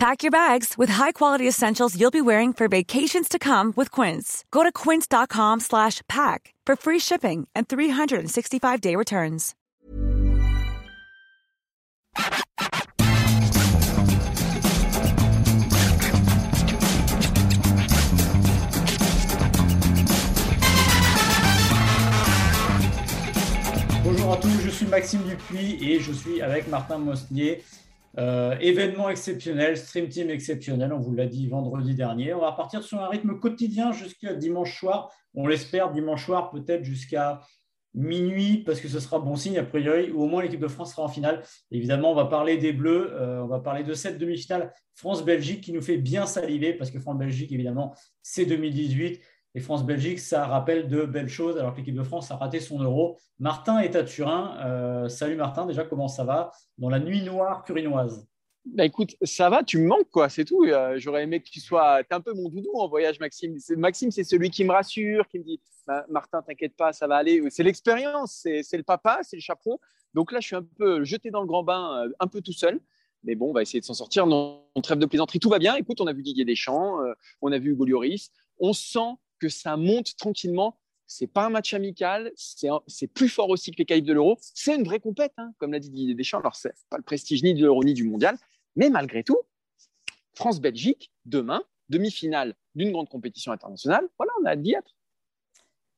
Pack your bags with high-quality essentials you'll be wearing for vacations to come with Quince. Go to quince.com slash pack for free shipping and 365-day returns. Bonjour à tous, je suis Maxime Dupuis et je suis avec Martin Mosnier. Euh, événement exceptionnel, stream team exceptionnel, on vous l'a dit vendredi dernier. On va repartir sur un rythme quotidien jusqu'à dimanche soir. On l'espère dimanche soir, peut-être jusqu'à minuit, parce que ce sera bon signe a priori, ou au moins l'équipe de France sera en finale. Évidemment, on va parler des Bleus, euh, on va parler de cette demi-finale France-Belgique qui nous fait bien saliver, parce que France-Belgique, évidemment, c'est 2018. Et France-Belgique, ça rappelle de belles choses, alors que l'équipe de France a raté son euro. Martin est à Turin. Euh, salut Martin, déjà, comment ça va dans la nuit noire turinoise? Bah écoute, ça va, tu me manques, quoi, c'est tout. Euh, j'aurais aimé que tu sois. Un peu mon doudou en voyage, Maxime. Maxime, c'est celui qui me rassure, qui me dit Martin, t'inquiète pas, ça va aller. C'est l'expérience, c'est le papa, c'est le chaperon. Donc là, je suis un peu jeté dans le grand bain, euh, un peu tout seul. Mais bon, on va essayer de s'en sortir. Non, on trêve de plaisanterie, tout va bien. Écoute, on a vu Didier Deschamps, on a vu Hugo. On sent que ça monte tranquillement. C'est pas un match amical, c'est plus fort aussi que les qualifs de l'Euro. C'est une vraie compète, hein, comme l'a dit Didier Deschamps. Alors, c'est pas le prestige ni de l'Euro ni du mondial, mais malgré tout, France-Belgique, demain, demi-finale d'une grande compétition internationale. Voilà, on a hâte d'y être.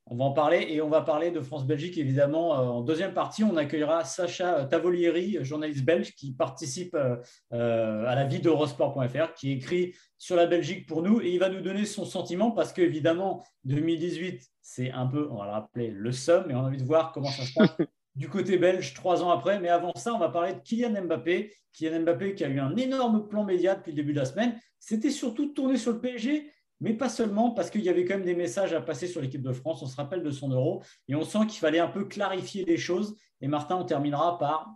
On va en parler et on va parler de France-Belgique évidemment. Euh, en deuxième partie, on accueillera Sacha Tavolieri, journaliste belge qui participe euh, euh, à la vie d'Eurosport.fr, qui écrit sur la Belgique pour nous et il va nous donner son sentiment parce qu'évidemment, 2018, c'est un peu, on va le rappeler, le somme et on a envie de voir comment ça se passe du côté belge trois ans après. Mais avant ça, on va parler de Kylian Mbappé. Kylian Mbappé qui a eu un énorme plan média depuis le début de la semaine. C'était surtout tourné sur le PSG mais pas seulement, parce qu'il y avait quand même des messages à passer sur l'équipe de France. On se rappelle de son euro et on sent qu'il fallait un peu clarifier les choses. Et Martin, on terminera par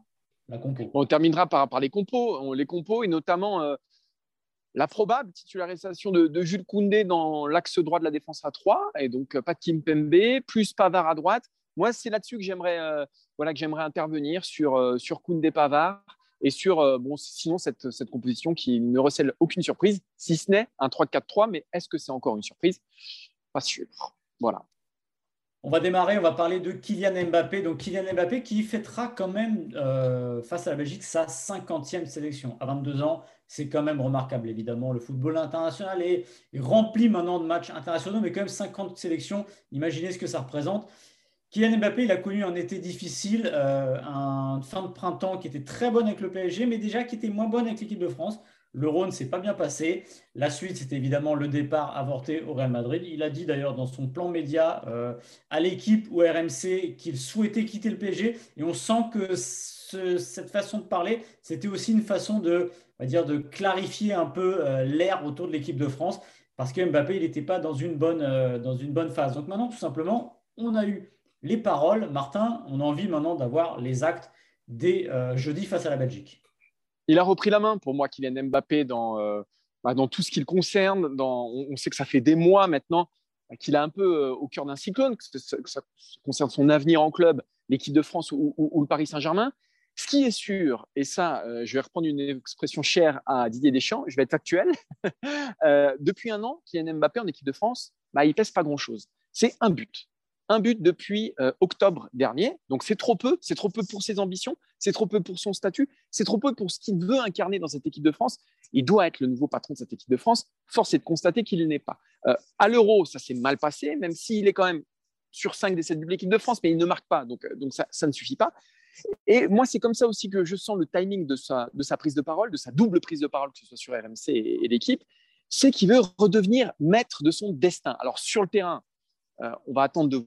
la compo. On terminera par, par les compos, les compos et notamment euh, la probable titularisation de, Jules Koundé dans l'axe droit de la défense à 3 et donc euh, pas de Kim Pembe, plus Pavard à droite. Moi, c'est là-dessus que j'aimerais euh, voilà, que j'aimerais intervenir sur, sur Koundé Pavard et sur euh, bon, sinon cette, cette, composition qui ne recèle aucune surprise, si ce n'est un 3-4-3, mais est-ce que c'est encore une surprise? Pas sûr. Voilà. On va démarrer, on va parler de Kylian Mbappé. Donc Kylian Mbappé qui fêtera quand même euh, face à la Belgique sa 50e sélection. À 22 ans, c'est quand même remarquable évidemment. Le football international est, est, rempli maintenant de matchs internationaux, mais quand même 50 sélections. Imaginez ce que ça représente. Kylian Mbappé, il a connu un été difficile, euh, un fin de printemps qui était très bonne avec le PSG, mais déjà qui était moins bonne avec l'équipe de France. L'Euro ne s'est pas bien passé. La suite, c'était évidemment le départ avorté au Real Madrid. Il a dit d'ailleurs dans son plan média euh, à l'équipe ou RMC qu'il souhaitait quitter le PSG. Et on sent que cette façon de parler, c'était aussi une façon de, dire, de clarifier un peu euh, l'air autour de l'équipe de France. Parce que Mbappé, il n'était pas dans une, bonne, dans une bonne phase. Donc maintenant, tout simplement, on a eu les paroles. Martin, on a envie maintenant d'avoir les actes dès euh, jeudi face à la Belgique. Il a repris la main pour moi, Kylian Mbappé, dans, euh, bah, dans tout ce qui le concerne. On, sait que ça fait des mois maintenant qu'il est un peu euh, au cœur d'un cyclone, que, ça, concerne son avenir en club, l'équipe de France ou, le Paris Saint-Germain. Ce qui est sûr, et ça, je vais reprendre une expression chère à Didier Deschamps, je vais être factuel. depuis un an, Kylian Mbappé en équipe de France, bah, il pèse pas grand-chose. C'est un but un but depuis euh, octobre dernier. Donc c'est trop peu, c'est trop peu pour ses ambitions, c'est trop peu pour son statut, c'est trop peu pour ce qu'il veut incarner dans cette équipe de France. Il doit être le nouveau patron de cette équipe de France. Force est de constater qu'il n'est pas. Euh, à l'Euro, ça s'est mal passé, même s'il est quand même sur 5 des 7 de l'équipe de France, mais il ne marque pas, donc, euh, donc ça, ne suffit pas. Et moi, c'est comme ça aussi que je sens le timing de sa, de sa prise de parole, de sa double prise de parole, que ce soit sur RMC et, et l'équipe, c'est qu'il veut redevenir maître de son destin. Alors sur le terrain, on va attendre de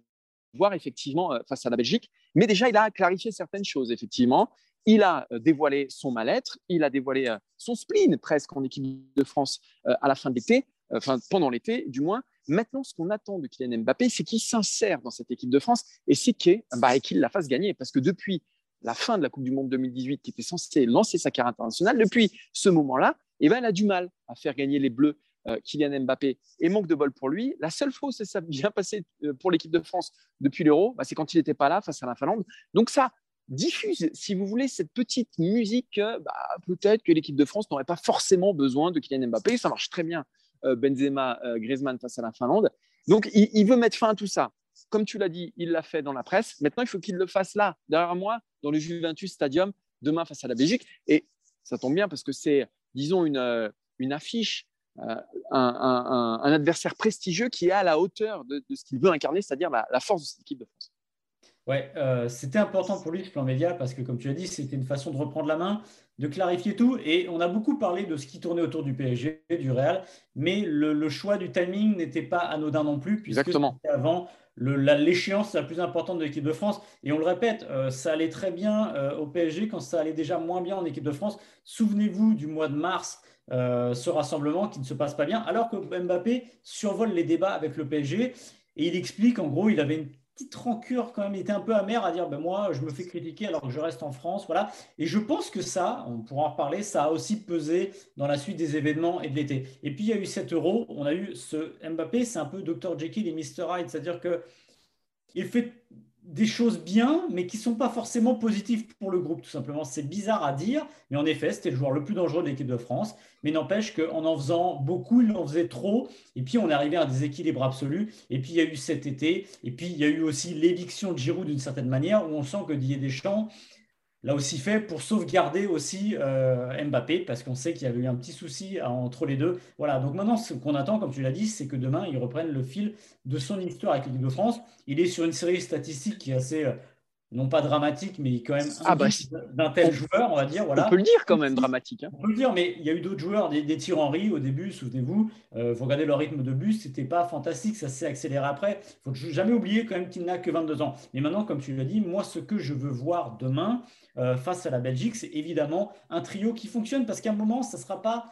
voir effectivement euh, face à la Belgique. Mais déjà, il a clarifié certaines choses, effectivement. Il a euh, dévoilé son mal-être, il a dévoilé euh, son spleen presque en équipe de France à la fin de l'été. enfin pendant l'été du moins. Maintenant, ce qu'on attend de Kylian Mbappé, c'est qu'il s'insère dans cette équipe de France et c'est bah, qu'il la fasse gagner. Parce que depuis la fin de la Coupe du Monde 2018, qui était censée lancer sa carrière internationale, depuis ce moment-là, eh ben, elle a du mal à faire gagner les Bleus Kylian Mbappé et manque de bol pour lui. La seule fois où ça bien passé euh, pour l'équipe de France depuis l'Euro, bah, c'est quand il n'était pas là face à la Finlande. Donc ça diffuse, si vous voulez, cette petite musique. Euh, bah, peut-être que l'équipe de France n'aurait pas forcément besoin de Kylian Mbappé. Ça marche très bien, Benzema, Griezmann face à la Finlande. Donc il, veut mettre fin à tout ça. Comme tu l'as dit, il l'a fait dans la presse. Maintenant, il faut qu'il le fasse là, derrière moi, dans le Juventus Stadium, demain face à la Belgique. Et ça tombe bien parce que c'est, disons, une, une affiche euh, un, adversaire prestigieux qui est à la hauteur de, ce qu'il veut incarner, c'est-à-dire la, force de cette équipe de France. Ouais, euh, c'était important pour lui ce plan média parce que, comme tu as dit, c'était une façon de reprendre la main, de clarifier tout. Et on a beaucoup parlé de ce qui tournait autour du PSG, du Real, mais le, choix du timing n'était pas anodin non plus, puisque Exactement. avant l'échéance la, plus importante de l'équipe de France. Et on le répète, euh, ça allait très bien au PSG quand ça allait déjà moins bien en équipe de France. Souvenez-vous du mois de mars euh, ce rassemblement qui ne se passe pas bien, alors que Mbappé survole les débats avec le PSG et il explique en gros, il avait une petite rancure quand même, il était un peu amer à dire ben moi je me fais critiquer alors que je reste en France, voilà. Et je pense que ça, on pourra en reparler, ça a aussi pesé dans la suite des événements et de l'été. Et puis il y a eu 7 euros, on a eu ce Mbappé, c'est un peu Dr Jekyll et Mr Hyde, c'est-à-dire que il fait des choses bien, mais qui ne sont pas forcément positives pour le groupe, tout simplement. C'est bizarre à dire, mais en effet, c'était le joueur le plus dangereux de l'équipe de France. Mais n'empêche qu'en en faisant beaucoup, il en faisait trop. Et puis, on arrivé à un déséquilibre absolu. Et puis, il y a eu cet été. Et puis, il y a eu aussi l'éviction de Giroud d'une certaine manière, où on sent que Didier Deschamps l'a aussi fait pour sauvegarder aussi euh, Mbappé, parce qu'on sait qu'il y avait eu un petit souci entre les deux. Voilà, donc maintenant, ce qu'on attend, comme tu l'as dit, c'est que demain, il reprenne le fil de son histoire avec l'équipe de France. Il est sur une série statistique qui est assez euh, non pas dramatique, mais quand même ah bah, d'un tel joueur, on va dire. Voilà. On peut le dire quand même dramatique. Hein. On peut le dire, mais il y a eu d'autres joueurs, des, des Henry au début, souvenez-vous. Euh, vous regardez leur rythme de bus, c'était pas fantastique, ça s'est accéléré après. Il faut jamais oublier quand même qu'il n'a que 22 ans. Mais maintenant, comme tu l'as dit, moi, ce que je veux voir demain euh, face à la Belgique, c'est évidemment un trio qui fonctionne, parce qu'à un moment, ça ne sera pas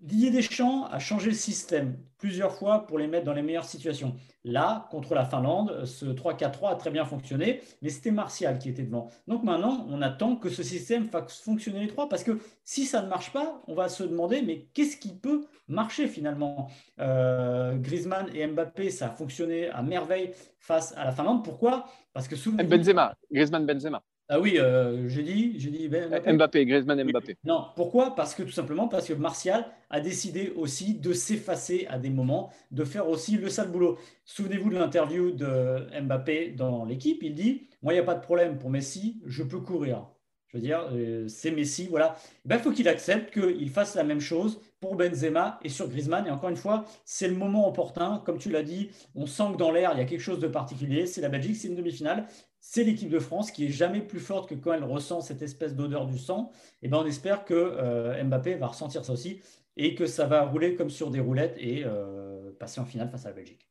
Didier Deschamps a changé le système plusieurs fois pour les mettre dans les meilleures situations. Là, contre la Finlande, ce 3-4-3 a très bien fonctionné, mais c'était Martial qui était devant. Donc maintenant, on attend que ce système fasse fonctionner les trois, parce que si ça ne marche pas, on va se demander, mais qu'est-ce qui peut marcher finalement? Euh, Griezmann et Mbappé, ça a fonctionné à merveille face à la Finlande. Pourquoi? Parce que souvent... Benzema, Griezmann-Benzema. Ah oui, euh, j'ai dit, j'ai dit ben, Mbappé. Mbappé, Griezmann Mbappé. Non, pourquoi? Parce que tout simplement parce que Martial a décidé aussi de s'effacer à des moments, de faire aussi le sale boulot. Souvenez-vous de l'interview de Mbappé dans l'équipe, il dit "Moi, il n'y a pas de problème pour Messi, je peux courir." Je veux dire, euh, c'est Messi, voilà. Il ben, faut qu'il accepte qu'il fasse la même chose pour Benzema et sur Griezmann. Et encore une fois, c'est le moment opportun. Comme tu l'as dit, on sent que dans l'air, il y a quelque chose de particulier. C'est la Belgique, c'est une demi-finale c'est l'équipe de France qui est jamais plus forte que quand elle ressent cette espèce d'odeur du sang. Et ben on espère que euh, Mbappé va ressentir ça aussi et que ça va rouler comme sur des roulettes et euh, passer en finale face à la Belgique.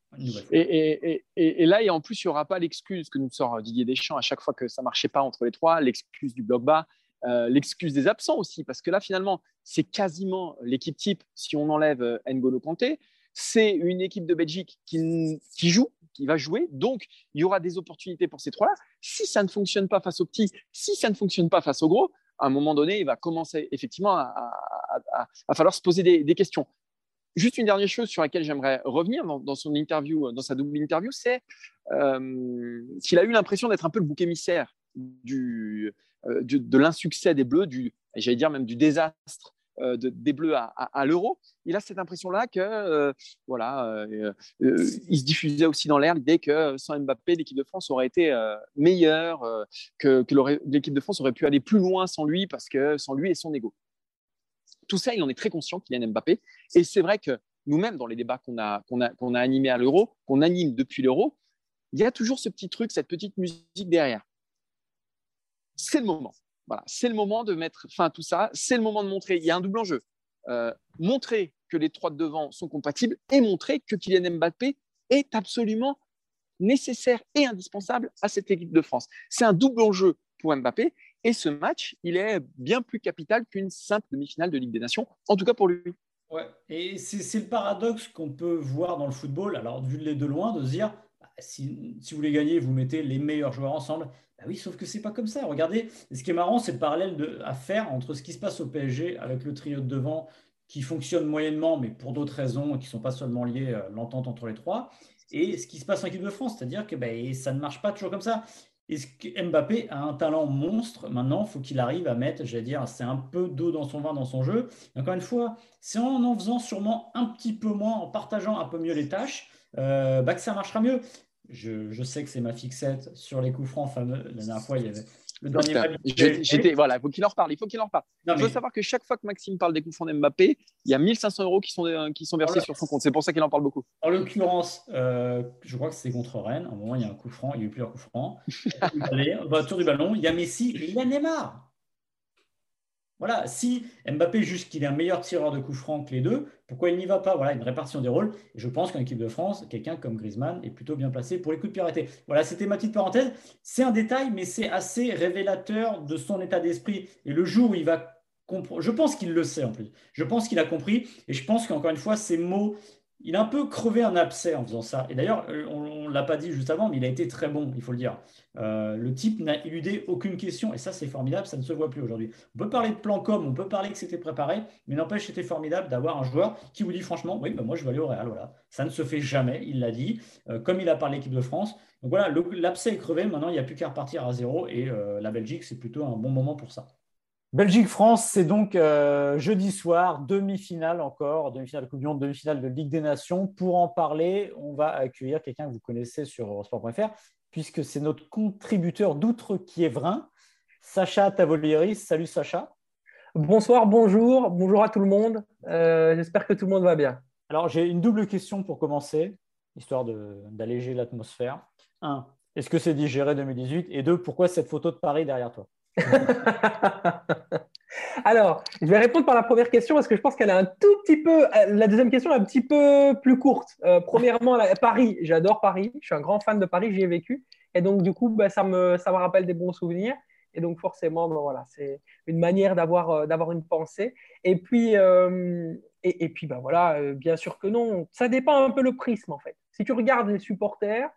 Et, là, et en plus, il n'y aura pas l'excuse que nous sort Didier Deschamps à chaque fois que ça marchait pas entre les trois, l'excuse du bloc bas, euh, l'excuse des absents aussi, parce que là, finalement, c'est quasiment l'équipe type si on enlève N'Golo Kanté. C'est une équipe de Belgique qui joue, qui va jouer. Donc, il y aura des opportunités pour ces trois-là. Si ça ne fonctionne pas face aux petits, si ça ne fonctionne pas face aux gros, à un moment donné, il va commencer effectivement à, falloir se poser des, questions. Juste une dernière chose sur laquelle j'aimerais revenir dans, son interview, dans sa double interview, c'est euh, qu'il a eu l'impression d'être un peu le bouc émissaire euh, de l'insuccès des Bleus, du, j'allais dire même du désastre euh, des Bleus à, l'Euro, il a cette impression-là que euh, voilà, euh, il se diffusait aussi dans l'air l'idée que sans Mbappé, l'équipe de France aurait été meilleure, que, l'équipe de France aurait pu aller plus loin sans lui parce que sans lui et son ego. Tout ça, il en est très conscient qu'il y a Mbappé, et c'est vrai que nous-mêmes dans les débats qu'on a animés à l'Euro, qu'on anime depuis l'Euro, il y a toujours ce petit truc, cette petite musique derrière. C'est le moment c'est le moment de mettre fin à tout ça. C'est le moment de montrer. Il y a un double enjeu. Euh, montrer que les trois de devant sont compatibles et montrer que Kylian Mbappé est absolument nécessaire et indispensable à cette équipe de France. C'est un double enjeu pour Mbappé et ce match, il est bien plus capital qu'une simple demi-finale de Ligue des Nations, en tout cas pour lui. Ouais, et c'est le paradoxe qu'on peut voir dans le football. Alors, vu de loin, de se dire, si, vous voulez gagner, vous mettez les meilleurs joueurs ensemble. Bah oui, sauf que c'est pas comme ça. Regardez, ce qui est marrant, c'est le parallèle à faire entre ce qui se passe au PSG avec le trio de devant qui fonctionne moyennement, mais pour d'autres raisons qui ne sont pas seulement liées à l'entente entre les trois, et ce qui se passe en équipe de France. C'est-à-dire que ben, ça ne marche pas toujours comme ça. Et Mbappé a un talent monstre. Maintenant, il faut qu'il arrive à mettre, j'allais dire, c'est un peu d'eau dans son vin dans son jeu. encore une fois, c'est en en faisant sûrement un petit peu moins, en partageant un peu mieux les tâches, euh, bah, que ça marchera mieux. Je, je, sais que c'est ma fixette sur les coups francs fameux. La dernière fois, il y avait le dernier J'étais, voilà, il faut qu'il en reparle. Il faut qu'il en reparle. il faut savoir que chaque fois que Maxime parle des coups francs d'Mbappé, il y a 1500 euros qui sont, qui sont versés sur son compte. C'est pour ça qu'il en parle beaucoup. En l'occurrence, euh, je crois que c'est contre Rennes. À un moment, il y a un coup franc, il y a eu plusieurs coups francs. Allez, on va autour du ballon. Il y a Messi et il y a Neymar. Voilà, si Mbappé juste qu'il est un meilleur tireur de coups francs que les deux, pourquoi il n'y va pas? Voilà, une répartition des rôles. Et je pense qu'en équipe de France, quelqu'un comme Griezmann est plutôt bien placé pour les coups de arrêtés. Voilà, c'était ma petite parenthèse. C'est un détail, mais c'est assez révélateur de son état d'esprit. Et le jour où il va comprendre, je pense qu'il le sait en plus. Je pense qu'il a compris. Et je pense qu'encore une fois, ces mots il a un peu crevé un abcès en faisant ça. Et d'ailleurs, euh, on ne l'a pas dit juste avant, mais il a été très bon, il faut le dire. Euh, le type n'a éludé aucune question, et ça, c'est formidable, ça ne se voit plus aujourd'hui. On peut parler de plan com, on peut parler que c'était préparé, mais n'empêche, c'était formidable d'avoir un joueur qui vous dit franchement, oui, bah, moi, je vais aller au Real. Voilà. Ça ne se fait jamais, il l'a dit, euh, comme il a parlé l'équipe de France. Donc voilà, l'abcès est crevé, maintenant, il n'y a plus qu'à repartir à zéro, et la Belgique, c'est plutôt un bon moment pour ça. Belgique-France, c'est donc euh, jeudi soir, demi-finale encore, demi-finale de Coupe du Monde, demi-finale de Ligue des Nations. Pour en parler, on va accueillir quelqu'un que vous connaissez sur sport.fr, puisque c'est notre contributeur d'outre-Kievrin, Sacha Tavolieris. Salut Sacha. Bonsoir, bonjour, bonjour à tout le monde. Euh, j'espère que tout le monde va bien. Alors, j'ai une double question pour commencer, histoire d'alléger l'atmosphère. Un, est-ce que c'est digéré 2018 Et deux, pourquoi cette photo de Paris derrière toi? Alors, je vais répondre par la première question parce que je pense qu'elle est un tout petit peu. La deuxième question est un petit peu plus courte. Euh, premièrement, Paris. J'adore Paris. Je suis un grand fan de Paris. J'y ai vécu. Et donc, du coup, bah, ça, me, ça me rappelle des bons souvenirs. Et donc, forcément, bah, voilà, c'est une manière d'avoir euh, une pensée. Et puis, euh, et, et, puis bah, voilà, bien sûr que non. Ça dépend un peu le prisme, en fait. Si tu regardes les supporters,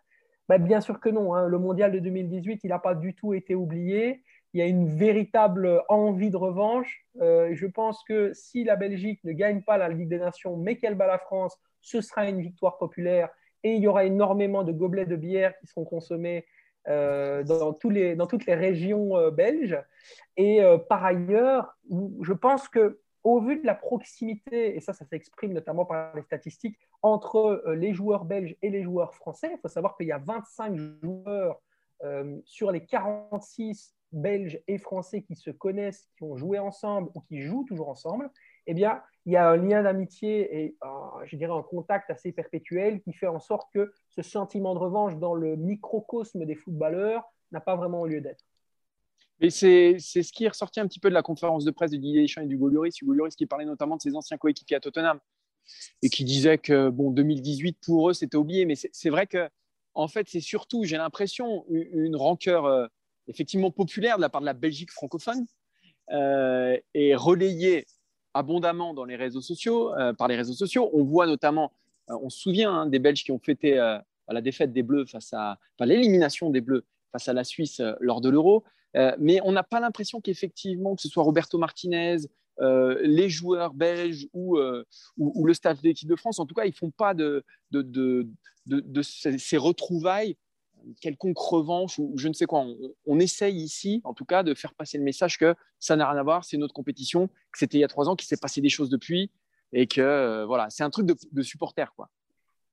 bah, bien sûr que non. Hein. Le mondial de 2018, il n'a pas du tout été oublié il y a une véritable envie de revanche. Euh, je pense que si la Belgique ne gagne pas la Ligue des Nations, mais qu'elle bat la France, ce sera une victoire populaire et il y aura énormément de gobelets de bière qui seront consommés euh, dans, tous les, dans, toutes les régions euh, belges. Et par ailleurs, je pense que au vu de la proximité, et ça, ça s'exprime notamment par les statistiques, entre les joueurs belges et les joueurs français, il faut savoir qu'il y a 25 joueurs sur les 46 belges et français qui se connaissent, qui ont joué ensemble ou qui jouent toujours ensemble, eh bien, il y a un lien d'amitié et, je dirais, un contact assez perpétuel qui fait en sorte que ce sentiment de revanche dans le microcosme des footballeurs n'a pas vraiment lieu d'être. Et c'est ce qui est ressorti un petit peu de la conférence de presse de Didier Deschamps et du Lloris, Hugo Lloris qui parlait notamment de ses anciens coéquipiers à Tottenham et qui disait que bon 2018 pour eux c'était oublié, mais c'est vrai que en fait c'est surtout j'ai l'impression une rancœur euh, effectivement populaire de la part de la Belgique francophone euh, et relayé abondamment dans les réseaux sociaux, euh, par les réseaux sociaux. On voit notamment, euh, on se souvient hein, des Belges qui ont fêté la défaite des Bleus face à, l'élimination des Bleus face à la Suisse lors de l'Euro, mais on n'a pas l'impression qu'effectivement, que ce soit Roberto Martinez, les joueurs belges ou, le staff de l'équipe de France, en tout cas, ils ne font pas de ces retrouvailles quelconque revanche ou je ne sais quoi. On, essaye ici, en tout cas, de faire passer le message que ça n'a rien à voir, c'est notre compétition, que c'était il y a trois ans, qu'il s'est passé des choses depuis et que euh, voilà, c'est un truc de, supporter. Quoi.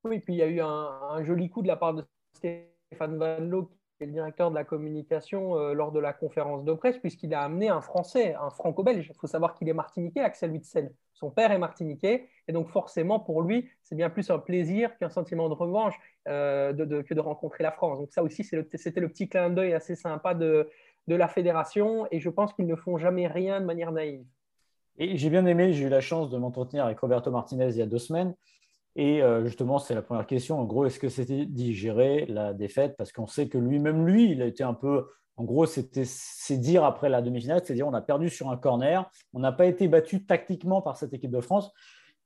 Oui, puis il y a eu un, joli coup de la part de Stéphane Van Loo, le directeur de la communication euh, lors de la conférence de presse, puisqu'il a amené un Français, un Franco-Belge. Il faut savoir qu'il est martiniquais, Axel Witzel. Son père est martiniquais, et donc forcément, pour lui, c'est bien plus un plaisir qu'un sentiment de revanche euh, que de rencontrer la France. Donc ça aussi, c'était le, petit clin d'œil assez sympa de, de la fédération, et je pense qu'ils ne font jamais rien de manière naïve. Et j'ai bien aimé, j'ai eu la chance de m'entretenir avec Roberto Martinez il y a deux semaines. Et euh, justement, c'est la première question. En gros, est-ce que c'était digérer la défaite? Parce qu'on sait que lui-même, lui, il a été un peu. En gros, c'est dire après la demi-finale, c'est dire on a perdu sur un corner, on n'a pas été battu tactiquement par cette équipe de France.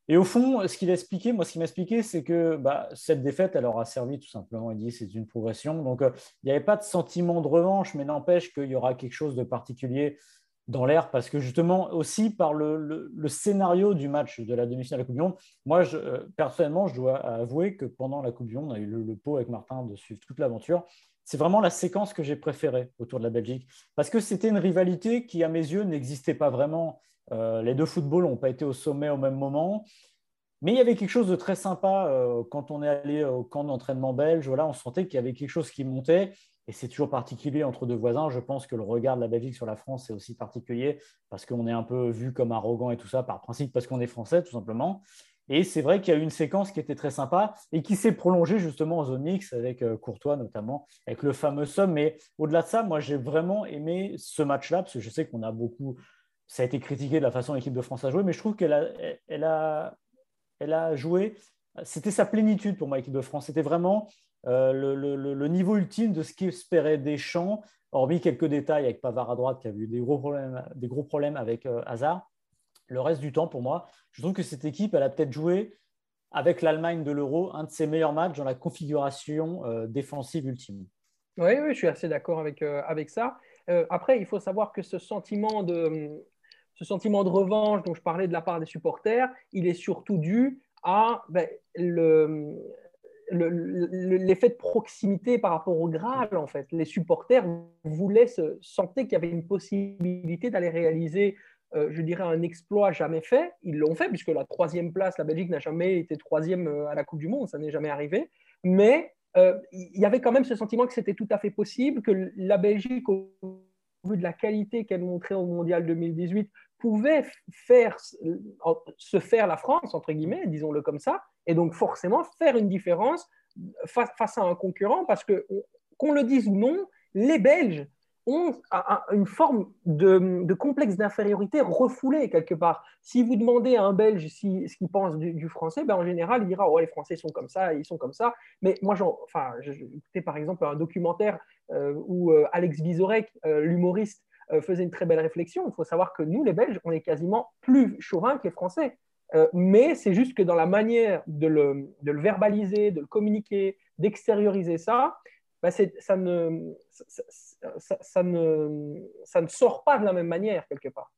Et au fond, ce qu'il a moi, ce qu'il m'a expliqué, c'est que bah, cette défaite, elle aura servi tout simplement. Il dit c'est une progression. Donc, euh, il n'y avait pas de sentiment de revanche, mais n'empêche qu'il y aura quelque chose de particulier dans l'air parce que justement aussi par le, scénario du match de la demi-finale de la Coupe du Monde, moi euh, personnellement je dois avouer que pendant la Coupe du Monde, on a eu le, pot avec Martin de suivre toute l'aventure. C'est vraiment la séquence que j'ai préférée autour de la Belgique parce que c'était une rivalité qui à mes yeux n'existait pas vraiment. Euh, les deux footballs n'ont pas été au sommet au même moment. Mais il y avait quelque chose de très sympa euh, quand on est allé au camp d'entraînement belge. Voilà, on sentait qu'il y avait quelque chose qui montait. Et c'est toujours particulier entre deux voisins. Je pense que le regard de la Belgique sur la France est aussi particulier parce qu'on est un peu vu comme arrogant et tout ça par principe parce qu'on est français tout simplement. Et c'est vrai qu'il y a eu une séquence qui était très sympa et qui s'est prolongée justement en zone mix avec euh, Courtois notamment, avec le fameux somme. Mais au-delà de ça, moi j'ai vraiment aimé ce match-là parce que je sais qu'on a beaucoup, ça a été critiqué de la façon dont l'équipe de France a joué, mais je trouve qu'elle a, elle a, elle a joué. C'était sa plénitude pour moi, l'équipe de France. C'était vraiment euh, le, niveau ultime de ce qu'espérait Deschamps, hormis quelques détails avec Pavard à droite qui a eu des gros problèmes, des gros problèmes avec euh, Hazard. Le reste du temps, pour moi, je trouve que cette équipe, elle a peut-être joué avec l'Allemagne de l'Euro, un de ses meilleurs matchs dans la configuration euh, défensive ultime. Oui, je suis assez d'accord avec, avec ça. après, il faut savoir que ce sentiment de, ce sentiment de revanche dont je parlais de la part des supporters, il est surtout dû à ben, le, l'effet de proximité par rapport au Graal, en fait. Les supporters voulaient se sentir qu'il y avait une possibilité d'aller réaliser, euh, je dirais, un exploit jamais fait. Ils l'ont fait, puisque la troisième place, la Belgique n'a jamais été troisième euh, à la Coupe du Monde, ça n'est jamais arrivé. Mais euh, il y avait quand même ce sentiment que c'était tout à fait possible, que la Belgique, au vu de la qualité qu'elle montrait au Mondial 2018, pouvait faire, se faire la France, entre guillemets, disons-le comme ça, et donc forcément faire une différence face, à un concurrent, parce que qu'on le dise ou non, les Belges ont une forme de, complexe d'infériorité refoulé quelque part. Si vous demandez à un Belge ce qu'il pense du, français, ben en général, il dira oh, les Français sont comme ça, ils sont comme ça. Mais moi, enfin, j'ai écouté par exemple un documentaire euh, où euh, Alex Vizorek, euh, l'humoriste, faisait une très belle réflexion. Il faut savoir que nous, les Belges, on est quasiment plus chauvins que les Français. Mais c'est juste que dans la manière de le, verbaliser, de le communiquer, d'extérioriser ça, bah, ça, ne, ça, ne, ça ne sort pas de la même manière quelque part.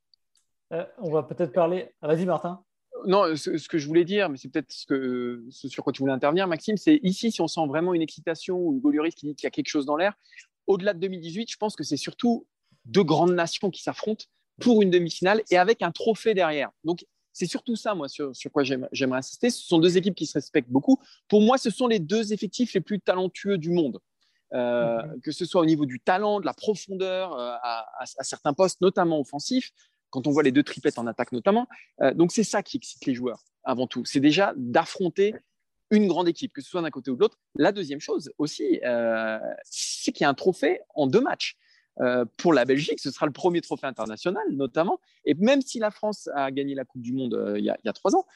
Euh, on va peut-être parler. Vas-y, Martin. Non, ce, que je voulais dire, mais c'est peut-être ce, que, ce sur quoi tu voulais intervenir, Maxime, c'est ici, si on sent vraiment une excitation ou Hugo Lloris qui dit qu'il y a quelque chose dans l'air, au-delà de 2018, je pense que c'est surtout deux grandes nations qui s'affrontent pour une demi-finale et avec un trophée derrière. Donc, c'est surtout ça, moi, sur, quoi j'aimerais insister. Ce sont deux équipes qui se respectent beaucoup. Pour moi, ce sont les deux effectifs les plus talentueux du monde. Euh. Que ce soit au niveau du talent, de la profondeur euh, à, certains postes, notamment offensifs, quand on voit les deux triplettes en attaque notamment. Euh, donc c'est ça qui excite les joueurs avant tout. C'est déjà d'affronter une grande équipe, que ce soit d'un côté ou de l'autre. La deuxième chose aussi, c'est qu'il y a un trophée en deux matchs. Pour la Belgique, ce sera le premier trophée international, notamment. Et même si la France a gagné la Coupe du Monde euh, il, y a, trois ans,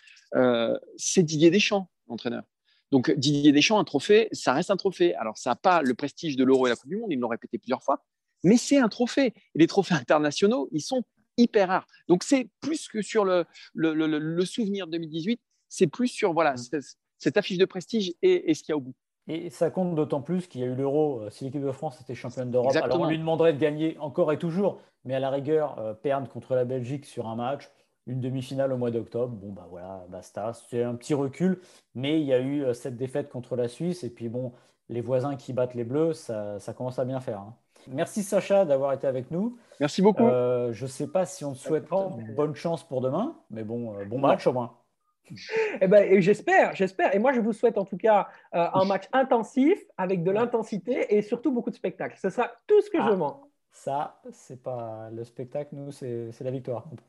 c'est Didier Deschamps, l'entraîneur. Donc Didier Deschamps, un trophée, ça reste un trophée. Alors ça n'a pas le prestige de l'Euro et la Coupe du Monde, ils l'ont répété plusieurs fois, mais c'est un trophée. Et les trophées internationaux, ils sont hyper rares. Donc c'est plus que sur le, le, le, souvenir 2018, c'est plus sur voilà, mmh. cette, affiche de prestige et, et ce qu'il y a au bout. Et ça compte d'autant plus qu'il y a eu l'Euro. Euh, si l'équipe de France était championne d'Europe, alors on lui demanderait de gagner encore et toujours, mais à la rigueur, euh, perdre contre la Belgique sur un match, une demi-finale au mois d'octobre, bon bah voilà, basta. C'est un petit recul, mais il y a eu euh, cette défaite contre la Suisse, et puis bon, les voisins qui battent les Bleus, ça, commence à bien faire. Hein. Merci Sacha d'avoir été avec nous. Merci beaucoup. je ne sais pas si on te souhaite bonne chance pour demain, mais bon, bon match au moins. Eh ben, j'espère, j'espère. Et moi, je vous souhaite en tout cas euh, un match intensif avec de l'intensité et surtout beaucoup de spectacles. Ce sera tout ce que je ah, demande. Ça, c'est pas le spectacle, nous, c'est la victoire.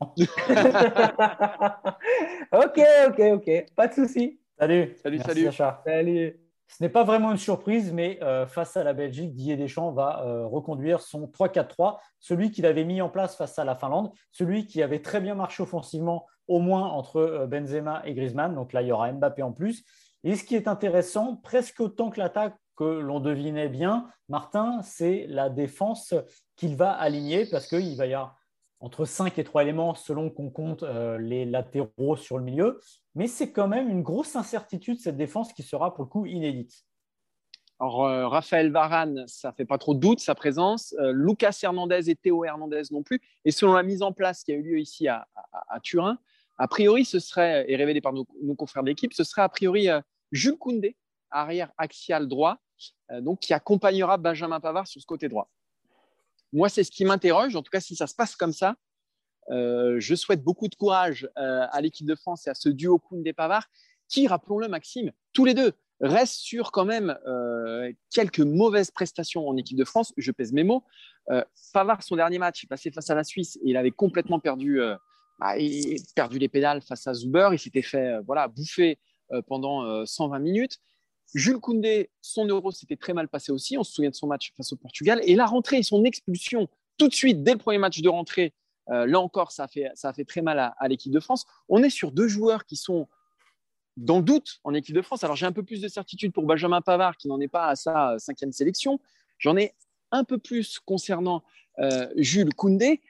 ok, ok, ok. Pas de souci. Salut. Salut, salut. Salut. Ce n'est pas vraiment une surprise, mais euh, face à la Belgique, Didier Deschamps va euh, reconduire son 3-4-3, celui qu'il avait mis en place face à la Finlande, celui qui avait très bien marché offensivement au moins entre euh, Benzema et Griezmann. Donc là, il y aura Mbappé en plus. Et ce qui est intéressant, presque autant que l'attaque que l'on devinait bien, Martin, c'est la défense qu'il va aligner parce qu'il va y avoir entre 5 et 3 éléments selon qu'on compte les latéraux sur le milieu. Mais c'est quand même une grosse incertitude, cette défense qui sera pour le coup inédite. Alors, euh, Raphaël Varane, ça fait pas trop de doute, sa présence. Euh, Lucas Hernandez et Théo Hernandez non plus. Et selon la mise en place qui a eu lieu ici à, Turin, a priori, ce serait, et révélé par nos, confrères d'équipe, ce serait a priori euh, Jules Koundé, arrière axial droit, donc qui accompagnera Benjamin Pavard sur ce côté droit. Moi, c'est ce qui m'interroge. En tout cas, si ça se passe comme ça, je souhaite beaucoup de courage à l'équipe de France et à ce duo Koundé-Pavard, qui, rappelons-le, Maxime, tous les deux reste sur quand même euh, quelques mauvaises prestations en équipe de France. Je pèse mes mots. Euh, Pavard, son dernier match, il passé face à la Suisse et il avait complètement perdu, euh, bah, perdu les pédales face à Zuber. Il s'était fait voilà, bouffer pendant 120 minutes. Jules Koundé, son euro s'était très mal passé aussi. On se souvient de son match face au Portugal. Et la rentrée et son expulsion, tout de suite, dès le premier match de rentrée, là encore, ça a, fait, très mal à l'équipe de France. On est sur deux joueurs qui sont dans le doute en équipe de France. Alors j'ai un peu plus de certitude pour Benjamin Pavard qui n'en est pas à sa cinquième sélection. J'en ai un peu plus concernant euh, Jules Koundé.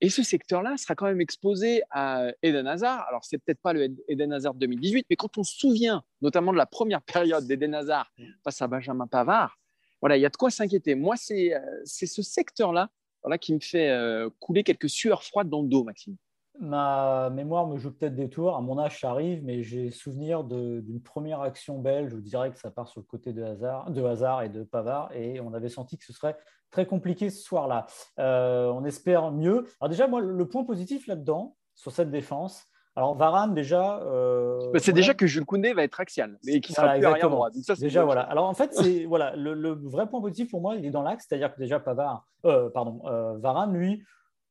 Et ce secteur-là sera quand même exposé à Eden Hazard. Alors, c'est peut-être pas le Eden Hazard 2018, mais quand on se souvient notamment de la première période d'Eden Hazard face à Benjamin Pavard, voilà, il y a de quoi s'inquiéter. Moi, c'est euh, ce secteur-là voilà, qui me fait euh, couler quelques sueurs froides dans le dos, Maxime ma mémoire me joue peut-être des tours. À mon âge, ça arrive, mais j'ai souvenir d'une première action belge. Je dirais que ça part sur le côté de Hazard, de Hazard et de Pavard. Et on avait senti que ce serait très compliqué ce soir-là. Euh, on espère mieux. Alors, déjà, moi, le point positif là-dedans, sur cette défense, alors Varane déjà. Euh, c'est déjà que Jules Koundé va être axial et qui sera plus arrière droit. déjà voilà. Alors en fait c'est voilà le, vrai point positif pour moi il est dans l'axe, c'est-à-dire que déjà Pavard, euh, pardon, Varane lui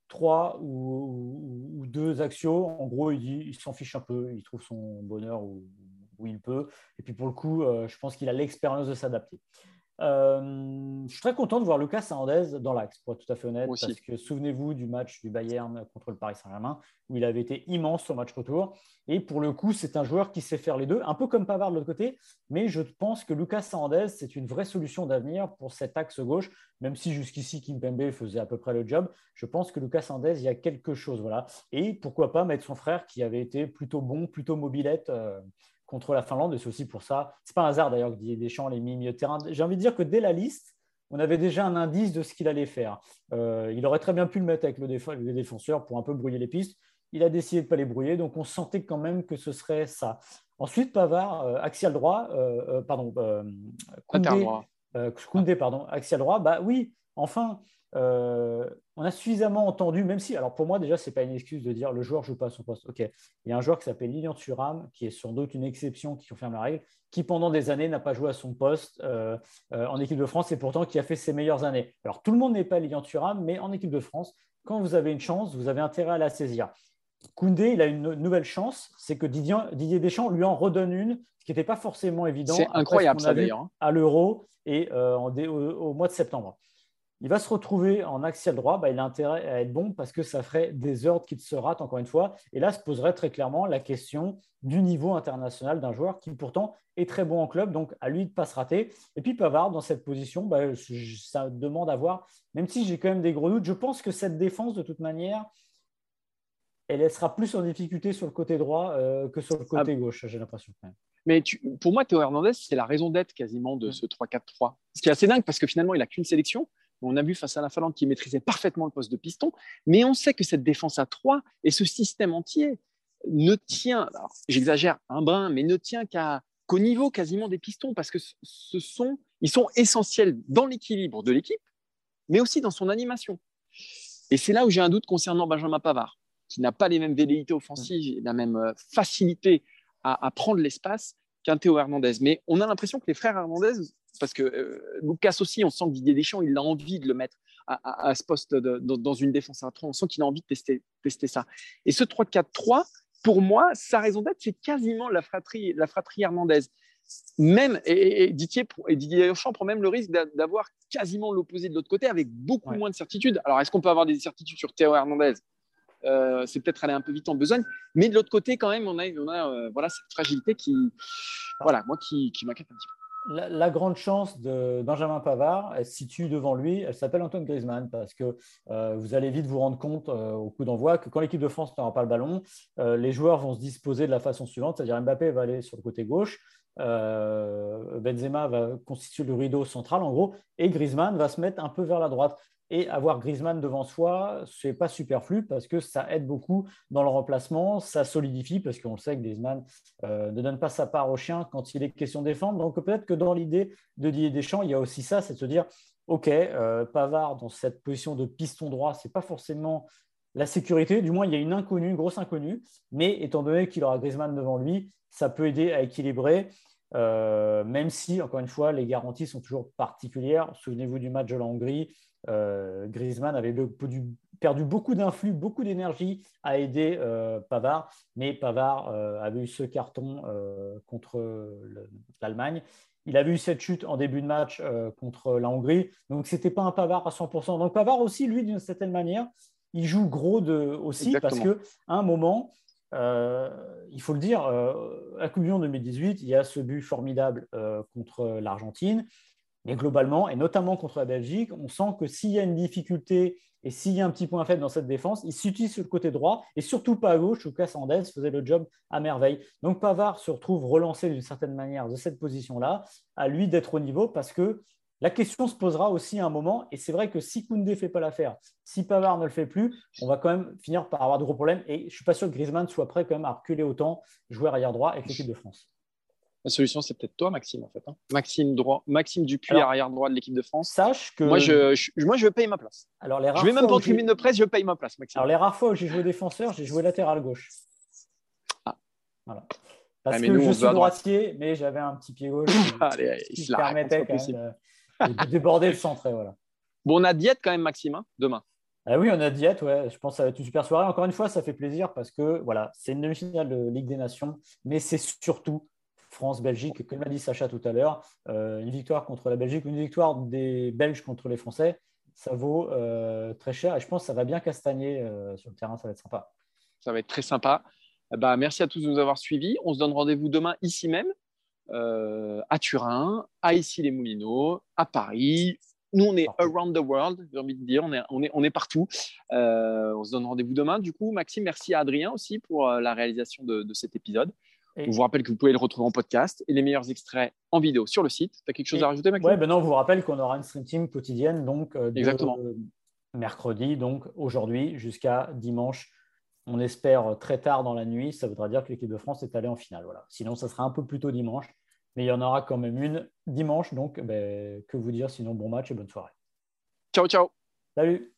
trois ou, deux axios. En gros, il, s'en fiche un peu, il trouve son bonheur où, il peut. Et puis pour le coup, euh, je pense qu'il a l'expérience de s'adapter. Euh, je suis très content de voir Lucas Hernandez dans l'axe, pour être tout à fait honnête, parce que souvenez-vous du match du Bayern contre le Paris Saint-Germain, où il avait été immense au match retour. Et pour le coup, c'est un joueur qui sait faire les deux, un peu comme Pavard de l'autre côté, mais je pense que Lucas Hernandez, c'est une vraie solution d'avenir pour cet axe gauche, même si jusqu'ici Kim Pembe faisait à peu près le job. Je pense que Lucas Hernandez, il y a quelque chose. voilà. Et pourquoi pas mettre son frère qui avait été plutôt bon, plutôt mobilette. Euh, contre la Finlande. Et c'est aussi pour ça, c'est pas un hasard d'ailleurs que Didier Deschamps les mis milieu de terrain. J'ai envie de dire que dès la liste, on avait déjà un indice de ce qu'il allait faire. Euh, il aurait très bien pu le mettre avec le les défenseurs pour un peu brouiller les pistes. Il a décidé de ne pas les brouiller, donc on sentait quand même que ce serait ça. Ensuite, Pavard, euh, axial droit, euh, pardon, Koundé, Koundé, pardon, axial droit, bah oui, enfin, euh, on a suffisamment entendu, même si, alors pour moi déjà, ce n'est pas une excuse de dire le joueur joue pas à son poste. Ok, il y a un joueur qui s'appelle Lilian Thuram, qui est sans doute une exception qui confirme la règle, qui pendant des années n'a pas joué à son poste euh, euh, en équipe de France et pourtant qui a fait ses meilleures années. Alors tout le monde n'est pas Lilian Thuram, mais en équipe de France, quand vous avez une chance, vous avez intérêt à la saisir. Koundé, il a une nouvelle chance, c'est que Didier, Deschamps lui en redonne une, ce qui n'était pas forcément évident. C'est incroyable ça d'ailleurs. Hein. À l'Euro et au mois de septembre il va se retrouver en axial droit, bah, il a intérêt à être bon parce que ça ferait des ordres qu'il se rate encore une fois. Et là se poserait très clairement la question du niveau international d'un joueur qui pourtant est très bon en club, donc à lui de ne pas se rater. Et puis Pavard, dans cette position, bah, ça demande à voir, même si j'ai quand même des gros doutes, je pense que cette défense, de toute manière, elle sera plus en difficulté sur le côté droit euh, que sur le côté ah. gauche, j'ai l'impression. Mais pour moi, Théo Hernandez, c'est la raison d'être quasiment de ce 3-4-3. Ce qui est assez dingue parce que finalement, il n'a qu'une sélection. On a vu face à la Finlande qui maîtrisait parfaitement le poste de piston, mais on sait que cette défense à 3 et ce système entier ne tient, j'exagère un brin, mais ne tient qu'au niveau quasiment des pistons parce que ce sont, ils sont essentiels dans l'équilibre de l'équipe, mais aussi dans son animation. Et c'est là où j'ai un doute concernant Benjamin Pavard, qui n'a pas les mêmes velléités offensives la même euh, facilité à prendre l'espace qu'un Théo Hernandez. Mais on a l'impression que les frères Hernandez parce que euh, Lucas aussi, on sent que Didier Deschamps, il a envie de le mettre à, ce poste dans une défense à 3. On sent qu'il a envie de tester, tester ça. Et ce 3-4-3, pour moi, sa raison d'être, c'est quasiment la fratrie, la fratrie Hernandez. Même, et, Didier, et Didier Deschamps prend même le risque d'avoir quasiment l'opposé de l'autre côté avec beaucoup moins de certitude. Alors, est-ce qu'on peut avoir des certitudes sur Théo Hernandez? Euh, c'est peut-être aller un peu vite en besogne, mais de l'autre côté, quand même, on a, euh, voilà, cette fragilité qui, voilà, moi, qui, qui m'inquiète un petit peu. la, grande chance de Benjamin Pavard, elle se situe devant lui, elle s'appelle Antoine Griezmann, parce que euh, vous allez vite vous rendre compte au coup d'envoi que quand l'équipe de France n'aura pas le ballon, les joueurs vont se disposer de la façon suivante, c'est-à-dire Mbappé va aller sur le côté gauche, Benzema va constituer le rideau central en gros, et Griezmann va se mettre un peu vers la droite. Et avoir Griezmann devant soi, c'est pas superflu parce que ça aide beaucoup dans le remplacement, ça solidifie parce qu'on le sait que Griezmann euh, ne donne pas sa part au chien quand il est question de défendre. Donc peut-être que dans l'idée de Didier Deschamps, il y a aussi ça, c'est de se dire, ok, euh, Pavard dans cette position de piston droit, c'est pas forcément la sécurité. Du moins, il y a une inconnue, une grosse inconnue. Mais étant donné qu'il aura Griezmann devant lui, ça peut aider à équilibrer. Euh, même si, encore une fois, les garanties sont toujours particulières. Souvenez-vous du match de la Hongrie, euh, Griezmann avait perdu beaucoup d'influx, beaucoup d'énergie à aider euh, Pavard, mais Pavard euh, avait eu ce carton contre l'Allemagne. Il avait eu cette chute en début de match contre la Hongrie, donc ce n'était pas un Pavard à 100%. Donc Pavard aussi, lui, d'une certaine manière, il joue gros de, aussi parce qu'à un moment, il faut le dire, à la Coupe du Monde 2018, il y a ce but formidable contre l'Argentine. Mais globalement, et notamment contre la Belgique, on sent que s'il y a une difficulté et s'il y a un petit point faible dans cette défense, il s'utilise sur le côté droit et surtout pas à gauche où Cassandès faisait le job à merveille. Donc Pavard se retrouve relancé d'une certaine manière de cette position-là, à lui d'être au niveau parce que la question se posera aussi à un moment, et c'est vrai que si Koundé ne fait pas l'affaire, si Pavard ne le fait plus, on va quand même finir par avoir de gros problèmes. Et je ne suis pas sûr que Griezmann soit prêt quand même à reculer autant, jouer arrière droit avec l'équipe de France. La solution, c'est peut-être toi, Maxime, en fait. Hein. Maxime, droit, Maxime Dupuis, arrière droit de l'équipe de France. Sache que. Moi, je, je, moi, je paye ma place. Alors, les je vais même pas en tribune de presse, je paye ma place, Maxime. Alors, les rares fois où j'ai joué défenseur, j'ai joué latéral gauche. Ah. Voilà. Parce que je suis droitier, mais j'avais un petit pied gauche qui, qui permettait quand même de, déborder le centre. Voilà. Bon, on a diète quand même, Maxime, hein, demain. Ah oui, on a diète, ouais. Je pense que ça va être une super soirée. Encore une fois, ça fait plaisir parce que voilà, c'est une demi-finale de Ligue des Nations, mais c'est surtout France-Belgique, comme l'a dit Sacha tout à l'heure, euh, une victoire contre la Belgique, une victoire des Belges contre les Français, ça vaut euh, très cher et je pense que ça va bien castagner euh, sur le terrain, ça va être sympa. Ça va être très sympa. Bah, merci à tous de nous avoir suivis. On se donne rendez-vous demain ici même, à Turin, à Issy-les-Moulineaux, à Paris. Nous, on est around the world, j'ai envie de dire, on est, on est, on est partout. on se donne rendez-vous demain. Du coup, Maxime, merci à Adrien aussi pour la réalisation de, de cet épisode. On vous rappelle que vous pouvez le retrouver en podcast et les meilleurs extraits en vidéo sur le site. Tu as quelque chose à rajouter, Maxime? Oui, ben non, on vous rappelle qu'on aura une stream team quotidienne, donc euh, Exactement. mercredi, donc aujourd'hui jusqu'à dimanche. On espère très tard dans la nuit. Ça voudra dire que l'équipe de France est allée en finale. Voilà. Sinon, ça sera un peu plus tôt dimanche. Mais il y en aura quand même une dimanche. Donc, ben, que vous dire Sinon, bon match et bonne soirée. Ciao, ciao. Salut.